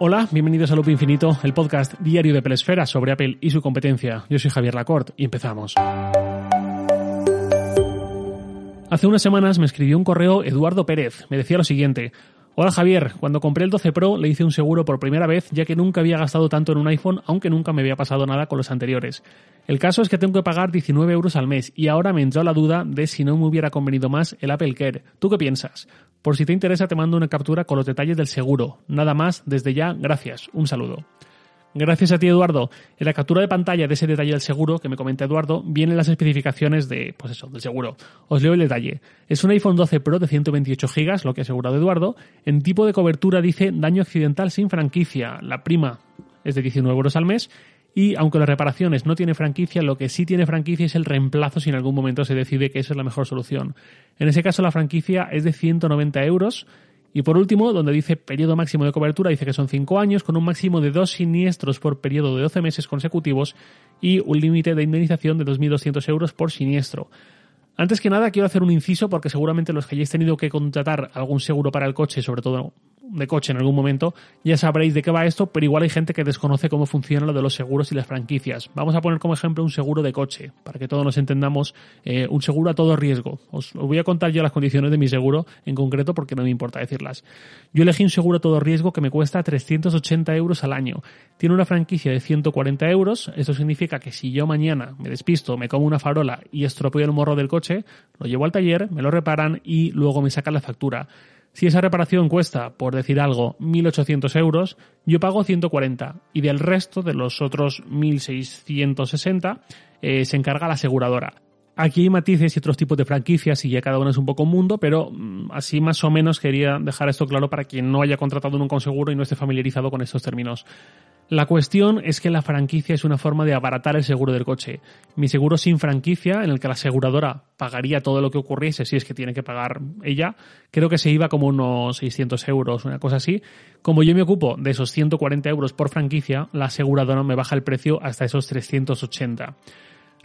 Hola, bienvenidos a Loop Infinito, el podcast diario de Pelesfera sobre Apple y su competencia. Yo soy Javier Lacorte y empezamos. Hace unas semanas me escribió un correo Eduardo Pérez. Me decía lo siguiente. Hola Javier, cuando compré el 12 Pro le hice un seguro por primera vez ya que nunca había gastado tanto en un iPhone aunque nunca me había pasado nada con los anteriores. El caso es que tengo que pagar 19 euros al mes y ahora me entró la duda de si no me hubiera convenido más el Apple Care. ¿Tú qué piensas? Por si te interesa te mando una captura con los detalles del seguro. Nada más, desde ya, gracias. Un saludo. Gracias a ti, Eduardo. En la captura de pantalla de ese detalle del seguro que me comenta Eduardo, vienen las especificaciones de, pues eso, del seguro. Os leo el detalle. Es un iPhone 12 Pro de 128 GB, lo que ha asegurado Eduardo. En tipo de cobertura dice daño accidental sin franquicia. La prima es de 19 euros al mes. Y aunque las reparaciones no tiene franquicia, lo que sí tiene franquicia es el reemplazo si en algún momento se decide que esa es la mejor solución. En ese caso, la franquicia es de 190 euros y por último, donde dice periodo máximo de cobertura, dice que son 5 años, con un máximo de 2 siniestros por periodo de 12 meses consecutivos y un límite de indemnización de 2.200 euros por siniestro. Antes que nada, quiero hacer un inciso porque seguramente los que hayáis tenido que contratar algún seguro para el coche, sobre todo de coche en algún momento, ya sabréis de qué va esto, pero igual hay gente que desconoce cómo funciona lo de los seguros y las franquicias. Vamos a poner como ejemplo un seguro de coche, para que todos nos entendamos, eh, un seguro a todo riesgo. Os, voy a contar ya las condiciones de mi seguro en concreto porque no me importa decirlas. Yo elegí un seguro a todo riesgo que me cuesta 380 euros al año. Tiene una franquicia de 140 euros, esto significa que si yo mañana me despisto, me como una farola y estropeo el morro del coche, lo llevo al taller, me lo reparan y luego me sacan la factura. Si esa reparación cuesta, por decir algo, 1.800 euros, yo pago 140 y del resto de los otros 1.660 eh, se encarga la aseguradora. Aquí hay matices y otros tipos de franquicias y ya cada uno es un poco un mundo, pero mm, así más o menos quería dejar esto claro para quien no haya contratado un conseguro y no esté familiarizado con estos términos. La cuestión es que la franquicia es una forma de abaratar el seguro del coche. Mi seguro sin franquicia, en el que la aseguradora pagaría todo lo que ocurriese si es que tiene que pagar ella, creo que se iba como unos 600 euros, una cosa así. Como yo me ocupo de esos 140 euros por franquicia, la aseguradora me baja el precio hasta esos 380.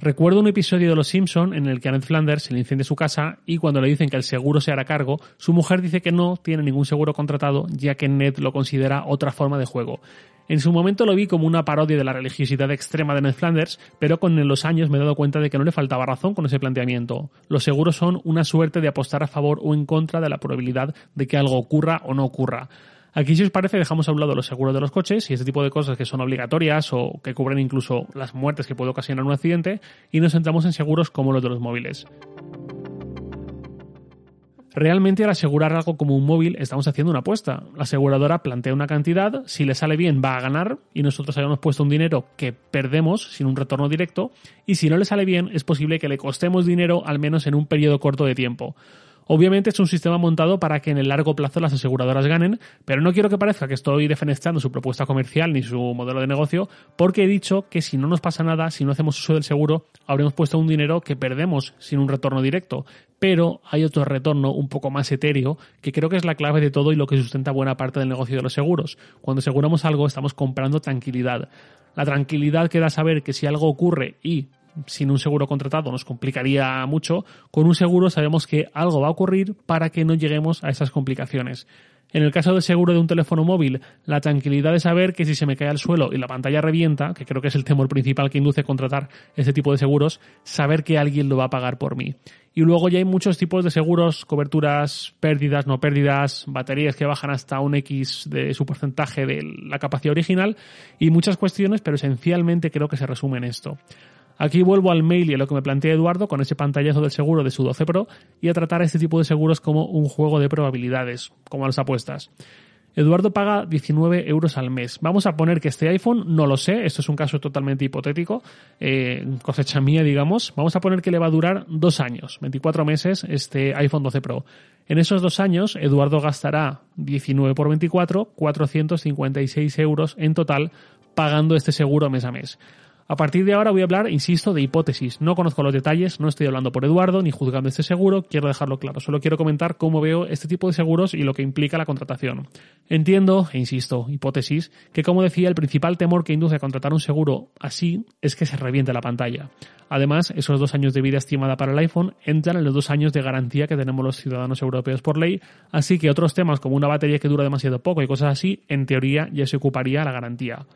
Recuerdo un episodio de Los Simpson en el que a Ned Flanders se le incendia su casa y cuando le dicen que el seguro se hará cargo, su mujer dice que no tiene ningún seguro contratado ya que Ned lo considera otra forma de juego. En su momento lo vi como una parodia de la religiosidad extrema de Ned Flanders, pero con los años me he dado cuenta de que no le faltaba razón con ese planteamiento. Los seguros son una suerte de apostar a favor o en contra de la probabilidad de que algo ocurra o no ocurra. Aquí, si os parece, dejamos a un lado los seguros de los coches y este tipo de cosas que son obligatorias o que cubren incluso las muertes que puede ocasionar un accidente y nos centramos en seguros como los de los móviles. Realmente al asegurar algo como un móvil estamos haciendo una apuesta. La aseguradora plantea una cantidad, si le sale bien va a ganar y nosotros habíamos puesto un dinero que perdemos sin un retorno directo y si no le sale bien es posible que le costemos dinero al menos en un periodo corto de tiempo. Obviamente es un sistema montado para que en el largo plazo las aseguradoras ganen, pero no quiero que parezca que estoy defenestrando su propuesta comercial ni su modelo de negocio, porque he dicho que si no nos pasa nada, si no hacemos uso del seguro, habremos puesto un dinero que perdemos sin un retorno directo. Pero hay otro retorno un poco más etéreo que creo que es la clave de todo y lo que sustenta buena parte del negocio de los seguros. Cuando aseguramos algo estamos comprando tranquilidad. La tranquilidad que da saber que si algo ocurre y sin un seguro contratado nos complicaría mucho. Con un seguro sabemos que algo va a ocurrir para que no lleguemos a esas complicaciones. En el caso del seguro de un teléfono móvil, la tranquilidad de saber que si se me cae al suelo y la pantalla revienta, que creo que es el temor principal que induce a contratar este tipo de seguros, saber que alguien lo va a pagar por mí. Y luego ya hay muchos tipos de seguros, coberturas, pérdidas, no pérdidas, baterías que bajan hasta un X de su porcentaje de la capacidad original y muchas cuestiones, pero esencialmente creo que se resume en esto. Aquí vuelvo al mail y a lo que me plantea Eduardo con ese pantallazo del seguro de su 12 Pro y a tratar este tipo de seguros como un juego de probabilidades, como a las apuestas. Eduardo paga 19 euros al mes. Vamos a poner que este iPhone, no lo sé, esto es un caso totalmente hipotético, eh, cosecha mía, digamos. Vamos a poner que le va a durar dos años, 24 meses, este iPhone 12 Pro. En esos dos años, Eduardo gastará 19 por 24, 456 euros en total, pagando este seguro mes a mes. A partir de ahora voy a hablar, insisto, de hipótesis. No conozco los detalles, no estoy hablando por Eduardo ni juzgando este seguro, quiero dejarlo claro. Solo quiero comentar cómo veo este tipo de seguros y lo que implica la contratación. Entiendo, e insisto, hipótesis, que como decía, el principal temor que induce a contratar un seguro así es que se reviente la pantalla. Además, esos dos años de vida estimada para el iPhone entran en los dos años de garantía que tenemos los ciudadanos europeos por ley, así que otros temas como una batería que dura demasiado poco y cosas así, en teoría ya se ocuparía la garantía.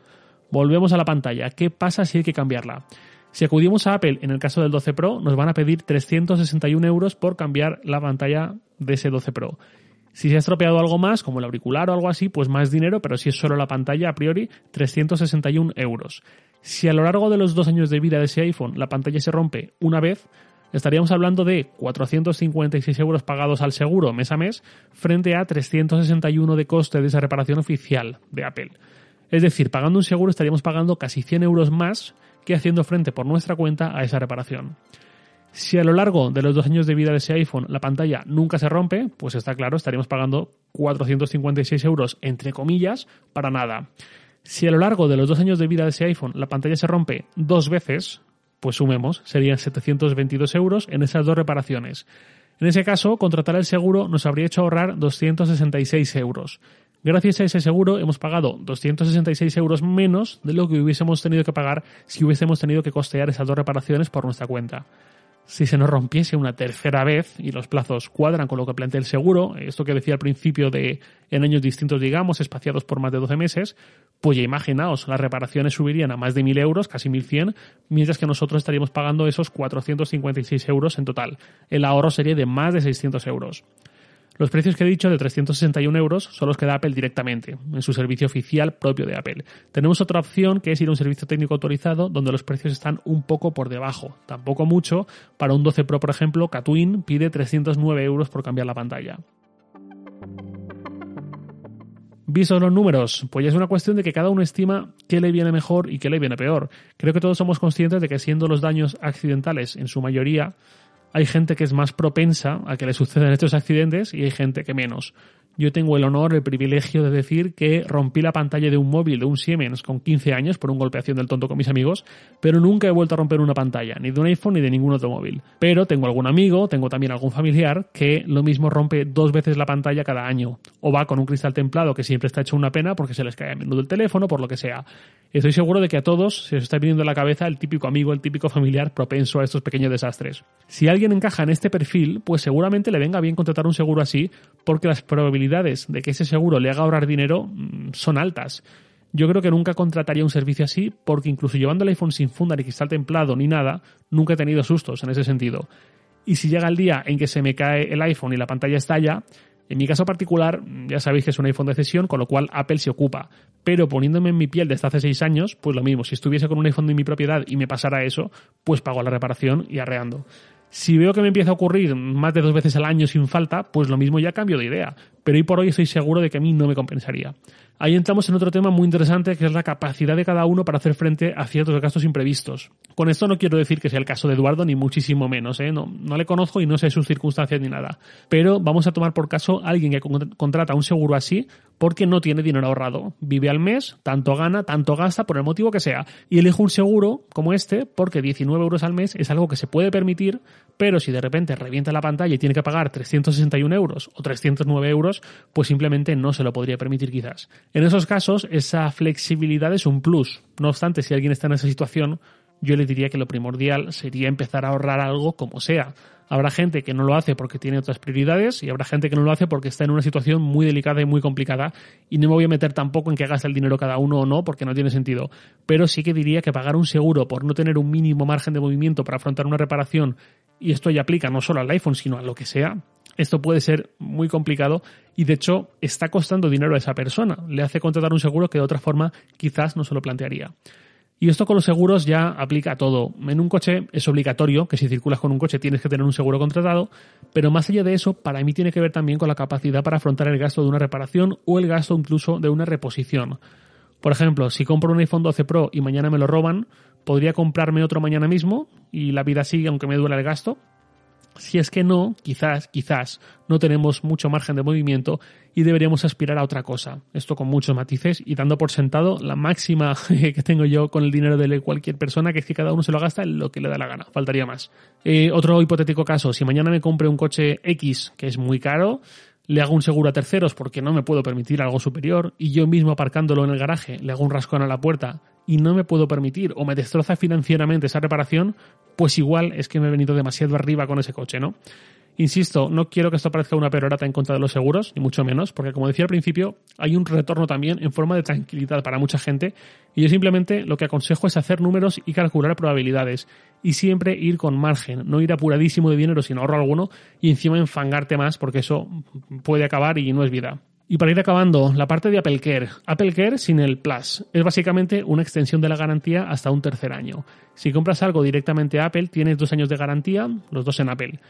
Volvemos a la pantalla. ¿Qué pasa si hay que cambiarla? Si acudimos a Apple en el caso del 12 Pro, nos van a pedir 361 euros por cambiar la pantalla de ese 12 Pro. Si se ha estropeado algo más, como el auricular o algo así, pues más dinero, pero si es solo la pantalla, a priori, 361 euros. Si a lo largo de los dos años de vida de ese iPhone la pantalla se rompe una vez, estaríamos hablando de 456 euros pagados al seguro mes a mes frente a 361 de coste de esa reparación oficial de Apple. Es decir, pagando un seguro estaríamos pagando casi 100 euros más que haciendo frente por nuestra cuenta a esa reparación. Si a lo largo de los dos años de vida de ese iPhone la pantalla nunca se rompe, pues está claro, estaríamos pagando 456 euros, entre comillas, para nada. Si a lo largo de los dos años de vida de ese iPhone la pantalla se rompe dos veces, pues sumemos, serían 722 euros en esas dos reparaciones. En ese caso, contratar el seguro nos habría hecho ahorrar 266 euros. Gracias a ese seguro hemos pagado 266 euros menos de lo que hubiésemos tenido que pagar si hubiésemos tenido que costear esas dos reparaciones por nuestra cuenta. Si se nos rompiese una tercera vez y los plazos cuadran con lo que plantea el seguro, esto que decía al principio de en años distintos, digamos, espaciados por más de 12 meses, pues ya imaginaos, las reparaciones subirían a más de 1.000 euros, casi 1.100, mientras que nosotros estaríamos pagando esos 456 euros en total. El ahorro sería de más de 600 euros. Los precios que he dicho de 361 euros son los que da Apple directamente, en su servicio oficial propio de Apple. Tenemos otra opción que es ir a un servicio técnico autorizado donde los precios están un poco por debajo, tampoco mucho. Para un 12 Pro, por ejemplo, Catwin pide 309 euros por cambiar la pantalla. Vistos los números, pues es una cuestión de que cada uno estima qué le viene mejor y qué le viene peor. Creo que todos somos conscientes de que siendo los daños accidentales en su mayoría, hay gente que es más propensa a que le sucedan estos accidentes y hay gente que menos. Yo tengo el honor, el privilegio de decir que rompí la pantalla de un móvil de un Siemens con 15 años por un golpeación del tonto con mis amigos, pero nunca he vuelto a romper una pantalla, ni de un iPhone ni de ningún otro móvil. Pero tengo algún amigo, tengo también algún familiar que lo mismo rompe dos veces la pantalla cada año, o va con un cristal templado que siempre está hecho una pena porque se les cae a menudo el teléfono, por lo que sea. Estoy seguro de que a todos se os está viniendo a la cabeza el típico amigo, el típico familiar propenso a estos pequeños desastres. Si alguien encaja en este perfil, pues seguramente le venga bien contratar un seguro así, porque las probabilidades de que ese seguro le haga ahorrar dinero mm, son altas. Yo creo que nunca contrataría un servicio así, porque incluso llevando el iPhone sin funda ni cristal templado ni nada, nunca he tenido sustos en ese sentido. Y si llega el día en que se me cae el iPhone y la pantalla estalla, en mi caso particular, ya sabéis que es un iPhone de cesión, con lo cual Apple se ocupa. Pero poniéndome en mi piel desde hace seis años, pues lo mismo, si estuviese con un iPhone de mi propiedad y me pasara eso, pues pago la reparación y arreando. Si veo que me empieza a ocurrir más de dos veces al año sin falta, pues lo mismo ya cambio de idea. Pero hoy por hoy estoy seguro de que a mí no me compensaría. Ahí entramos en otro tema muy interesante que es la capacidad de cada uno para hacer frente a ciertos gastos imprevistos. Con esto no quiero decir que sea el caso de Eduardo, ni muchísimo menos, ¿eh? no, no le conozco y no sé sus circunstancias ni nada. Pero vamos a tomar por caso a alguien que contrata un seguro así porque no tiene dinero ahorrado. Vive al mes, tanto gana, tanto gasta, por el motivo que sea. Y elige un seguro como este porque 19 euros al mes es algo que se puede permitir, pero si de repente revienta la pantalla y tiene que pagar 361 euros o 309 euros, pues simplemente no se lo podría permitir quizás. En esos casos, esa flexibilidad es un plus. No obstante, si alguien está en esa situación, yo le diría que lo primordial sería empezar a ahorrar algo como sea. Habrá gente que no lo hace porque tiene otras prioridades y habrá gente que no lo hace porque está en una situación muy delicada y muy complicada y no me voy a meter tampoco en que gaste el dinero cada uno o no porque no tiene sentido. Pero sí que diría que pagar un seguro por no tener un mínimo margen de movimiento para afrontar una reparación y esto ya aplica no solo al iPhone sino a lo que sea, esto puede ser muy complicado y de hecho está costando dinero a esa persona. Le hace contratar un seguro que de otra forma quizás no se lo plantearía. Y esto con los seguros ya aplica a todo. En un coche es obligatorio que si circulas con un coche tienes que tener un seguro contratado, pero más allá de eso, para mí tiene que ver también con la capacidad para afrontar el gasto de una reparación o el gasto incluso de una reposición. Por ejemplo, si compro un iPhone 12 Pro y mañana me lo roban, podría comprarme otro mañana mismo y la vida sigue aunque me duela el gasto. Si es que no, quizás, quizás no tenemos mucho margen de movimiento y deberíamos aspirar a otra cosa. Esto con muchos matices y dando por sentado la máxima que tengo yo con el dinero de cualquier persona, que es que cada uno se lo gasta en lo que le da la gana. Faltaría más. Eh, otro hipotético caso, si mañana me compre un coche X que es muy caro, le hago un seguro a terceros porque no me puedo permitir algo superior y yo mismo aparcándolo en el garaje le hago un rascón a la puerta y no me puedo permitir o me destroza financieramente esa reparación, pues igual es que me he venido demasiado arriba con ese coche, ¿no? Insisto, no quiero que esto parezca una perorata en contra de los seguros, ni mucho menos, porque como decía al principio, hay un retorno también en forma de tranquilidad para mucha gente, y yo simplemente lo que aconsejo es hacer números y calcular probabilidades, y siempre ir con margen, no ir apuradísimo de dinero sin ahorro alguno, y encima enfangarte más, porque eso puede acabar y no es vida. Y para ir acabando, la parte de Apple Care. Apple Care sin el Plus. Es básicamente una extensión de la garantía hasta un tercer año. Si compras algo directamente a Apple, tienes dos años de garantía, los dos en Apple.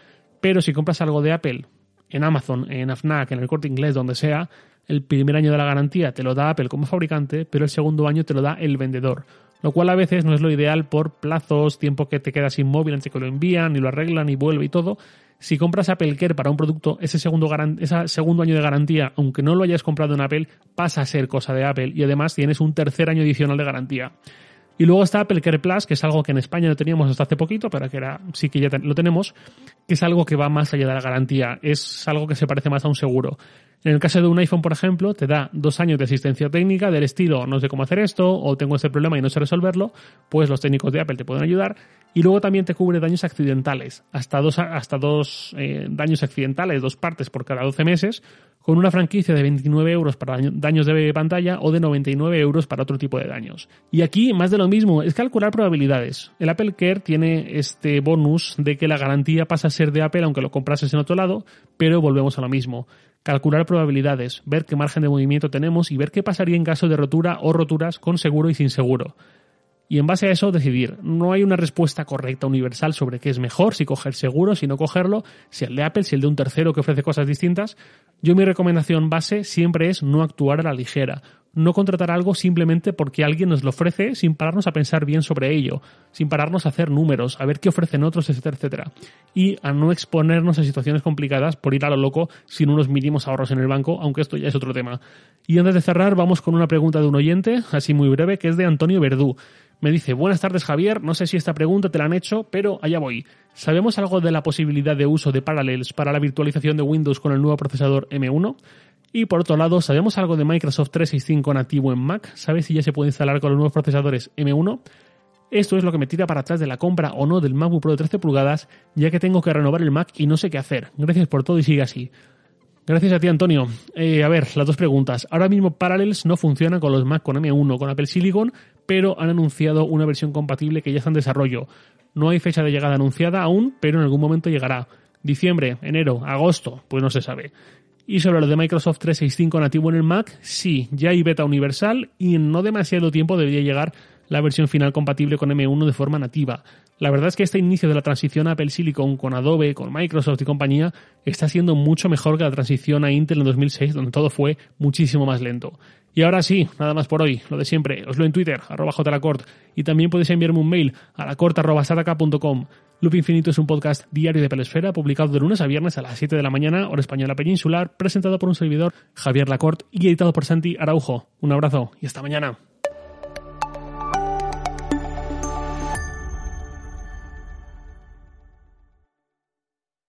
Pero si compras algo de Apple en Amazon, en AFNAC, en el corte inglés, donde sea, el primer año de la garantía te lo da Apple como fabricante, pero el segundo año te lo da el vendedor. Lo cual a veces no es lo ideal por plazos, tiempo que te quedas inmóvil antes que lo envían y lo arreglan y vuelve y todo. Si compras Apple Care para un producto, ese segundo, ese segundo año de garantía, aunque no lo hayas comprado en Apple, pasa a ser cosa de Apple y además tienes un tercer año adicional de garantía. Y luego está Apple Care Plus, que es algo que en España no teníamos hasta hace poquito, pero que era, sí que ya lo tenemos, que es algo que va más allá de la garantía, es algo que se parece más a un seguro. En el caso de un iPhone, por ejemplo, te da dos años de asistencia técnica del estilo no sé cómo hacer esto o tengo este problema y no sé resolverlo, pues los técnicos de Apple te pueden ayudar. Y luego también te cubre daños accidentales, hasta dos, hasta dos eh, daños accidentales, dos partes por cada 12 meses, con una franquicia de 29 euros para daños de pantalla o de 99 euros para otro tipo de daños. Y aquí, más de lo mismo, es calcular probabilidades. El Apple Care tiene este bonus de que la garantía pasa a ser de Apple aunque lo comprases en otro lado, pero volvemos a lo mismo calcular probabilidades, ver qué margen de movimiento tenemos y ver qué pasaría en caso de rotura o roturas con seguro y sin seguro. Y en base a eso decidir. No hay una respuesta correcta universal sobre qué es mejor, si coger seguro, si no cogerlo, si el de Apple, si el de un tercero que ofrece cosas distintas. Yo mi recomendación base siempre es no actuar a la ligera no contratar algo simplemente porque alguien nos lo ofrece sin pararnos a pensar bien sobre ello, sin pararnos a hacer números, a ver qué ofrecen otros, etcétera, etcétera. Y a no exponernos a situaciones complicadas por ir a lo loco sin unos mínimos ahorros en el banco, aunque esto ya es otro tema. Y antes de cerrar, vamos con una pregunta de un oyente, así muy breve, que es de Antonio Verdú. Me dice, buenas tardes Javier, no sé si esta pregunta te la han hecho, pero allá voy. ¿Sabemos algo de la posibilidad de uso de Parallels para la virtualización de Windows con el nuevo procesador M1? Y por otro lado, ¿sabemos algo de Microsoft 365 nativo en Mac? ¿Sabes si ya se puede instalar con los nuevos procesadores M1? Esto es lo que me tira para atrás de la compra o no del MacBook Pro de 13 pulgadas, ya que tengo que renovar el Mac y no sé qué hacer. Gracias por todo y sigue así. Gracias a ti, Antonio. Eh, a ver, las dos preguntas. Ahora mismo Parallels no funciona con los Mac con M1, con Apple Silicon, pero han anunciado una versión compatible que ya está en desarrollo. No hay fecha de llegada anunciada aún, pero en algún momento llegará. Diciembre, enero, agosto, pues no se sabe. Y sobre lo de Microsoft 365 nativo en el Mac, sí, ya hay beta universal y en no demasiado tiempo debería llegar la versión final compatible con M1 de forma nativa. La verdad es que este inicio de la transición a Apple Silicon con Adobe, con Microsoft y compañía está siendo mucho mejor que la transición a Intel en 2006, donde todo fue muchísimo más lento. Y ahora sí, nada más por hoy, lo de siempre, os lo en Twitter, arroba jlacort, y también podéis enviarme un mail a lacort.sataka.com. Loop Infinito es un podcast diario de Pelesfera, publicado de lunes a viernes a las 7 de la mañana, hora española peninsular, presentado por un servidor, Javier Lacort, y editado por Santi Araujo. Un abrazo y hasta mañana.